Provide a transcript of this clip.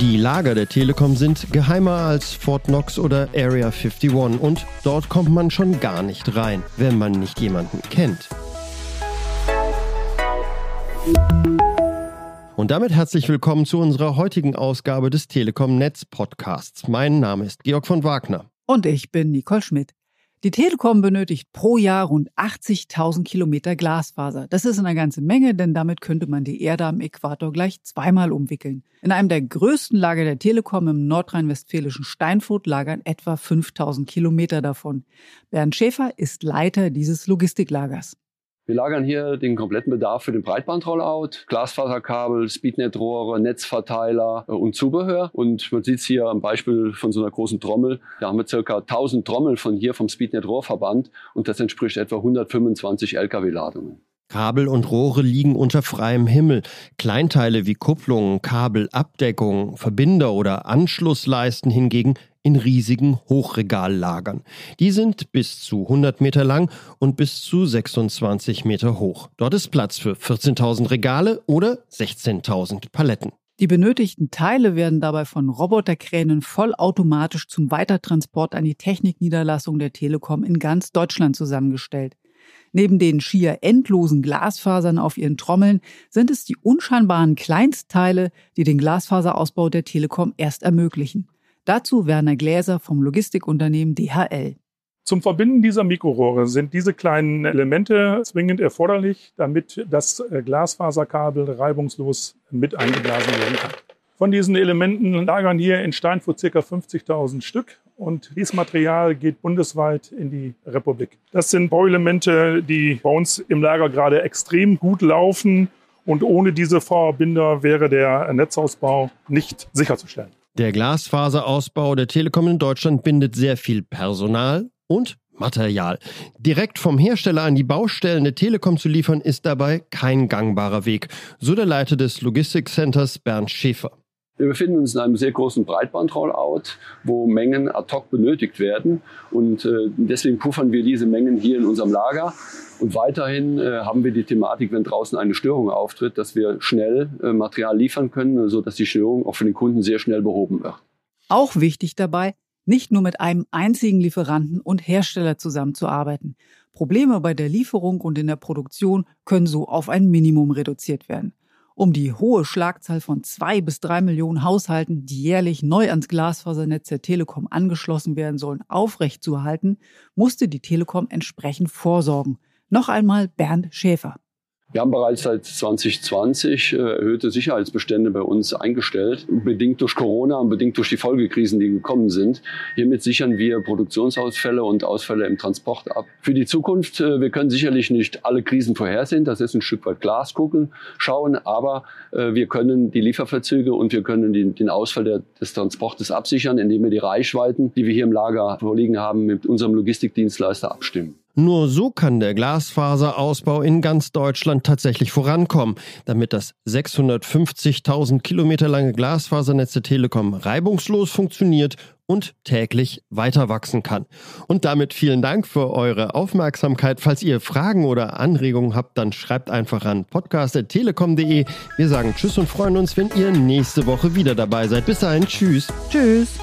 Die Lager der Telekom sind geheimer als Fort Knox oder Area 51 und dort kommt man schon gar nicht rein, wenn man nicht jemanden kennt. Und damit herzlich willkommen zu unserer heutigen Ausgabe des Telekom Netz Podcasts. Mein Name ist Georg von Wagner. Und ich bin Nicole Schmidt. Die Telekom benötigt pro Jahr rund 80.000 Kilometer Glasfaser. Das ist eine ganze Menge, denn damit könnte man die Erde am Äquator gleich zweimal umwickeln. In einem der größten Lager der Telekom im nordrhein-westfälischen Steinfurt lagern etwa 5.000 Kilometer davon. Bernd Schäfer ist Leiter dieses Logistiklagers. Wir lagern hier den kompletten Bedarf für den Breitband-Rollout, Glasfaserkabel, Speednet-Rohre, Netzverteiler äh, und Zubehör. Und man sieht es hier am Beispiel von so einer großen Trommel. Da haben wir circa 1000 Trommeln von hier vom Speednet-Rohrverband und das entspricht etwa 125 Lkw-Ladungen. Kabel und Rohre liegen unter freiem Himmel. Kleinteile wie Kupplungen, Kabel, Abdeckung, Verbinder oder Anschlussleisten hingegen in riesigen Hochregallagern. Die sind bis zu 100 Meter lang und bis zu 26 Meter hoch. Dort ist Platz für 14.000 Regale oder 16.000 Paletten. Die benötigten Teile werden dabei von Roboterkränen vollautomatisch zum Weitertransport an die Technikniederlassung der Telekom in ganz Deutschland zusammengestellt. Neben den schier endlosen Glasfasern auf ihren Trommeln sind es die unscheinbaren Kleinstteile, die den Glasfaserausbau der Telekom erst ermöglichen. Dazu Werner Gläser vom Logistikunternehmen DHL. Zum Verbinden dieser Mikrorohre sind diese kleinen Elemente zwingend erforderlich, damit das äh, Glasfaserkabel reibungslos mit eingeblasen werden kann. Von diesen Elementen lagern hier in Steinfurt ca. 50.000 Stück und dieses Material geht bundesweit in die Republik. Das sind Bauelemente, die bei uns im Lager gerade extrem gut laufen und ohne diese Verbinder wäre der Netzausbau nicht sicherzustellen. Der Glasfaserausbau der Telekom in Deutschland bindet sehr viel Personal und Material. Direkt vom Hersteller an die Baustellen der Telekom zu liefern, ist dabei kein gangbarer Weg, so der Leiter des Logistikcenters Bernd Schäfer. Wir befinden uns in einem sehr großen Breitband-Rollout, wo Mengen ad hoc benötigt werden. Und äh, deswegen puffern wir diese Mengen hier in unserem Lager. Und weiterhin äh, haben wir die Thematik, wenn draußen eine Störung auftritt, dass wir schnell äh, Material liefern können, sodass die Störung auch für den Kunden sehr schnell behoben wird. Auch wichtig dabei, nicht nur mit einem einzigen Lieferanten und Hersteller zusammenzuarbeiten. Probleme bei der Lieferung und in der Produktion können so auf ein Minimum reduziert werden. Um die hohe Schlagzahl von zwei bis drei Millionen Haushalten, die jährlich neu ans Glasfasernetz der Telekom angeschlossen werden sollen, aufrechtzuerhalten, musste die Telekom entsprechend vorsorgen. Noch einmal Bernd Schäfer. Wir haben bereits seit 2020 äh, erhöhte Sicherheitsbestände bei uns eingestellt, bedingt durch Corona und bedingt durch die Folgekrisen, die gekommen sind. Hiermit sichern wir Produktionsausfälle und Ausfälle im Transport ab. Für die Zukunft, äh, wir können sicherlich nicht alle Krisen vorhersehen, das ist ein Stück weit Glaskugel schauen, aber äh, wir können die Lieferverzüge und wir können den Ausfall des Transportes absichern, indem wir die Reichweiten, die wir hier im Lager vorliegen haben, mit unserem Logistikdienstleister abstimmen. Nur so kann der Glasfaserausbau in ganz Deutschland tatsächlich vorankommen, damit das 650.000 Kilometer lange Glasfasernetz der Telekom reibungslos funktioniert und täglich weiter wachsen kann. Und damit vielen Dank für eure Aufmerksamkeit. Falls ihr Fragen oder Anregungen habt, dann schreibt einfach an podcast.telekom.de. Wir sagen Tschüss und freuen uns, wenn ihr nächste Woche wieder dabei seid. Bis dahin, Tschüss. Tschüss.